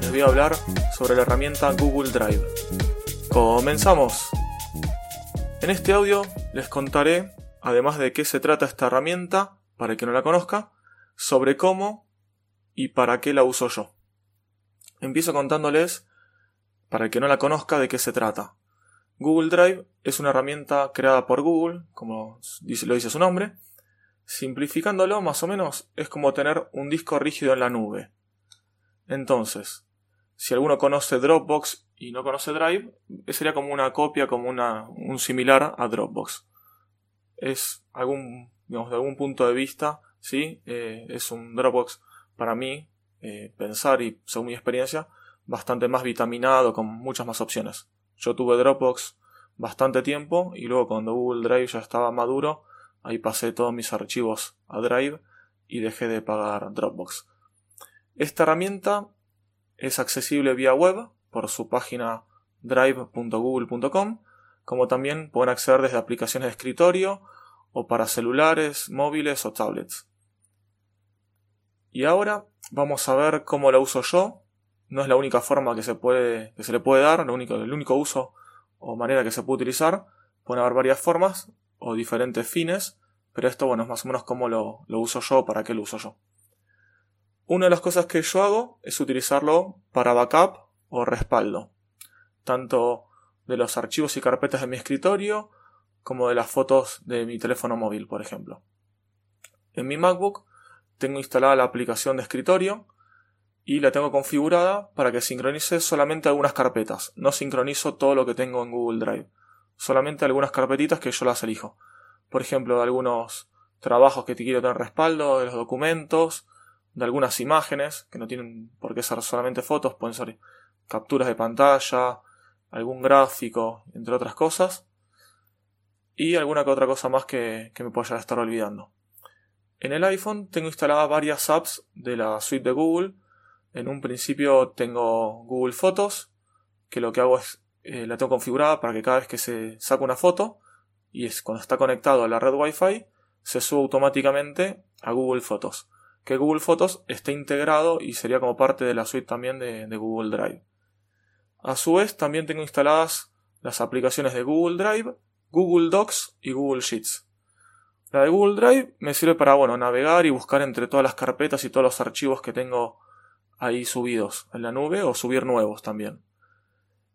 les voy a hablar sobre la herramienta Google Drive. ¡Comenzamos! En este audio les contaré, además de qué se trata esta herramienta, para el que no la conozca, sobre cómo y para qué la uso yo. Empiezo contándoles, para el que no la conozca, de qué se trata. Google Drive es una herramienta creada por Google, como lo dice su nombre. Simplificándolo, más o menos, es como tener un disco rígido en la nube. Entonces, si alguno conoce Dropbox y no conoce Drive, sería como una copia, como una, un similar a Dropbox. Es algún, digamos, de algún punto de vista, sí, eh, es un Dropbox para mí, eh, pensar y según mi experiencia, bastante más vitaminado, con muchas más opciones. Yo tuve Dropbox bastante tiempo y luego cuando Google Drive ya estaba maduro, ahí pasé todos mis archivos a Drive y dejé de pagar Dropbox. Esta herramienta es accesible vía web por su página drive.google.com, como también pueden acceder desde aplicaciones de escritorio o para celulares, móviles o tablets. Y ahora vamos a ver cómo la uso yo. No es la única forma que se, puede, que se le puede dar, único, el único uso o manera que se puede utilizar. Pueden haber varias formas o diferentes fines, pero esto bueno es más o menos cómo lo, lo uso yo, para qué lo uso yo. Una de las cosas que yo hago es utilizarlo para backup o respaldo, tanto de los archivos y carpetas de mi escritorio como de las fotos de mi teléfono móvil, por ejemplo. En mi MacBook tengo instalada la aplicación de escritorio y la tengo configurada para que sincronice solamente algunas carpetas. No sincronizo todo lo que tengo en Google Drive, solamente algunas carpetitas que yo las elijo. Por ejemplo, algunos trabajos que te quiero tener respaldo, de los documentos, de algunas imágenes, que no tienen por qué ser solamente fotos, pueden ser capturas de pantalla, algún gráfico, entre otras cosas, y alguna que otra cosa más que, me pueda estar olvidando. En el iPhone tengo instaladas varias apps de la suite de Google. En un principio tengo Google Fotos, que lo que hago es eh, la tengo configurada para que cada vez que se saca una foto, y es cuando está conectado a la red Wi-Fi, se sube automáticamente a Google Fotos que Google Fotos esté integrado y sería como parte de la suite también de, Google Drive. A su vez, también tengo instaladas las aplicaciones de Google Drive, Google Docs y Google Sheets. La de Google Drive me sirve para bueno, navegar y buscar entre todas las carpetas y todos los archivos que tengo ahí subidos en la nube o subir nuevos también.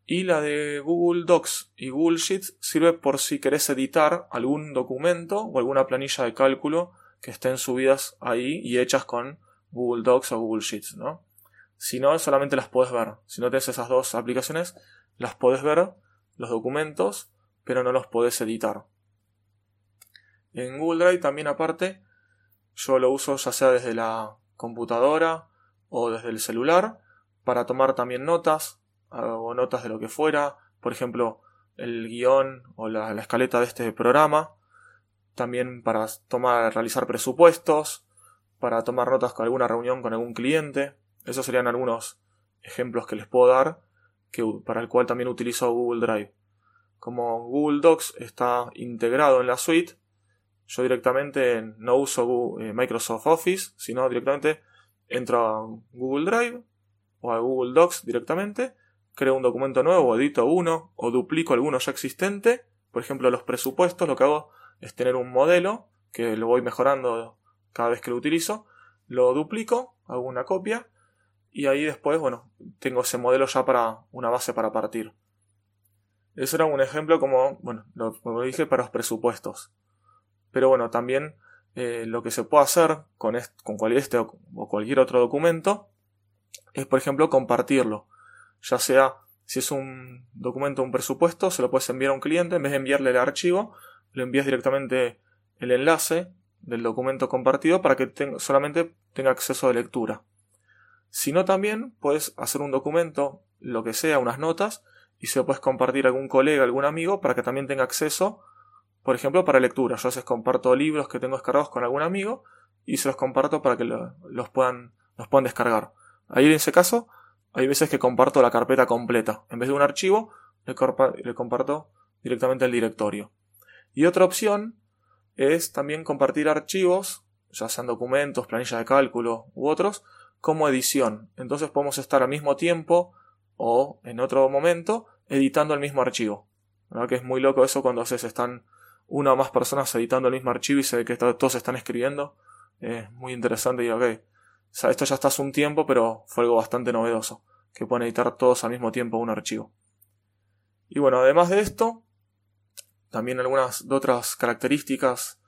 Y la de Google Docs y Google Sheets sirve por si querés editar algún documento o alguna planilla de cálculo que estén subidas ahí y hechas con Google Docs o Google Sheets, ¿no? Si no, solamente las puedes ver. Si no tienes esas dos aplicaciones, las puedes ver, los documentos, pero no los puedes editar. En Google Drive también aparte, yo lo uso ya sea desde la computadora o desde el celular para tomar también notas o notas de lo que fuera, por ejemplo, el guion o la, la escaleta de este programa también para tomar, realizar presupuestos, para tomar notas con alguna reunión con algún cliente. Esos serían algunos ejemplos que les puedo dar, que, para el cual también utilizo Google Drive. Como Google Docs está integrado en la suite, yo directamente no uso eh, Microsoft Office, sino directamente entro a Google Drive o a Google Docs directamente, creo un documento nuevo, edito uno o duplico alguno ya existente, por ejemplo los presupuestos, lo que hago es tener un modelo que lo voy mejorando cada vez que lo utilizo, lo duplico, hago una copia y ahí después, bueno, tengo ese modelo ya para una base para partir. Eso era un ejemplo como, bueno, lo, dije, para los presupuestos. Pero bueno, también eh, lo que se puede hacer con, con cualquier este o cualquier otro documento es, por ejemplo, compartirlo. Ya sea, si es un documento, un presupuesto, se lo puedes enviar a un cliente, en vez de enviarle el archivo, le envías directamente el enlace del documento compartido para que solamente tenga acceso de lectura. Si no, también puedes hacer un documento lo que sea, unas notas, y se lo puedes compartir a algún colega, algún amigo, para que también tenga acceso, por ejemplo, para lectura. Yo a veces comparto libros que tengo descargados con algún amigo y se los comparto para que los, puedan, descargar. Ahí en ese caso, hay veces que comparto la carpeta completa. En vez de un archivo, le comparto directamente el directorio. Y otra opción es también compartir archivos, ya sean documentos, planillas de cálculo u otros, como edición. Entonces podemos estar al mismo tiempo o en otro momento editando el mismo archivo. ¿Verdad que es muy loco eso cuando se están una o más personas editando el mismo archivo y se ve que todos están escribiendo? Es muy interesante y ok. O sea, esto ya está hace un tiempo, pero fue algo bastante novedoso, que pueden editar todos al mismo tiempo un archivo. Y bueno, además de esto, también algunas de otras características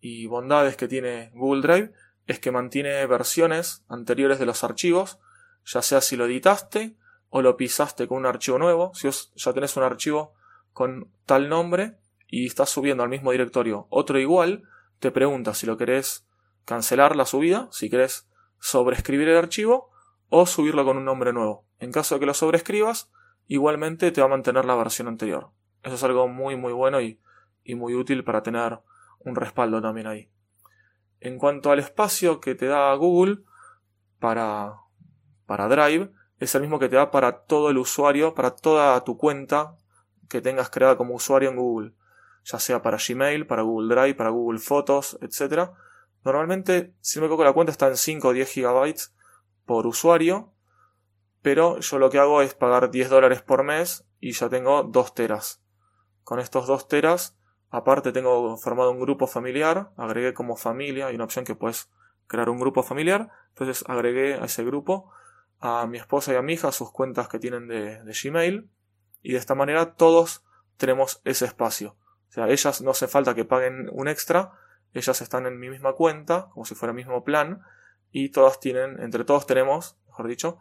y bondades que tiene Google Drive es que mantiene versiones anteriores de los archivos, ya sea si lo editaste o lo pisaste con un archivo nuevo, si ya tenés un archivo con tal nombre y estás subiendo al mismo directorio otro igual, te pregunta si lo querés cancelar la subida, si querés sobreescribir el archivo o subirlo con un nombre nuevo. En caso de que lo sobreescribas, igualmente te va a mantener la versión anterior. Eso es algo muy muy bueno y, y muy útil para tener un respaldo también ahí. En cuanto al espacio que te da Google para, para Drive, es el mismo que te da para todo el usuario, para toda tu cuenta que tengas creada como usuario en Google, ya sea para Gmail, para Google Drive, para Google Fotos, etc. Normalmente, si me equivoco, la cuenta está en 5 o 10 GB por usuario, pero yo lo que hago es pagar 10 dólares por mes y ya tengo 2 teras. Con estos 2 teras Aparte tengo formado un grupo familiar, agregué como familia, hay una opción que puedes crear un grupo familiar, entonces agregué a ese grupo a mi esposa y a mi hija sus cuentas que tienen de, Gmail y de esta manera todos tenemos ese espacio. O sea, ellas no hace falta que paguen un extra, ellas están en mi misma cuenta, como si fuera el mismo plan, y todas tienen, entre todos tenemos, mejor dicho,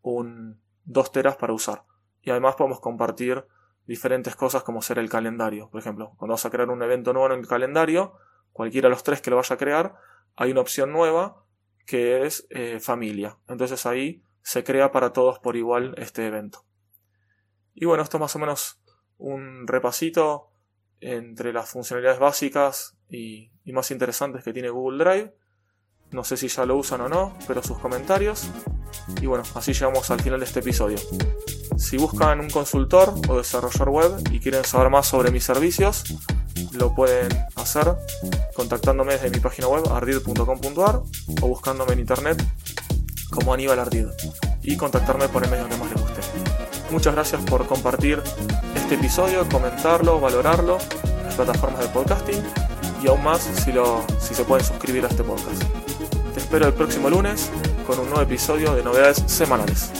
un 2 teras para usar. Y además podemos compartir diferentes cosas como ser el calendario. Por ejemplo, cuando vas a crear un evento nuevo en el calendario, cualquiera de los tres que lo vaya a crear, hay una opción nueva que es eh, familia. Entonces ahí se crea para todos por igual este evento. Y bueno, esto es más o menos un repasito entre las funcionalidades básicas y, y más interesantes que tiene Google Drive. No sé si ya lo usan o no, pero sus comentarios. Y bueno, así llegamos al final de este episodio. Si buscan un consultor o desarrollador web y quieren saber más sobre mis servicios, lo pueden hacer contactándome desde mi página web ardid.com.ar o buscándome en internet como Aníbal Ardid y contactarme por el medio que más les guste. Muchas gracias por compartir este episodio, comentarlo, valorarlo en las plataformas de podcasting y aún más si, lo, si se pueden suscribir a este podcast. Te espero el próximo lunes con un nuevo episodio de novedades semanales.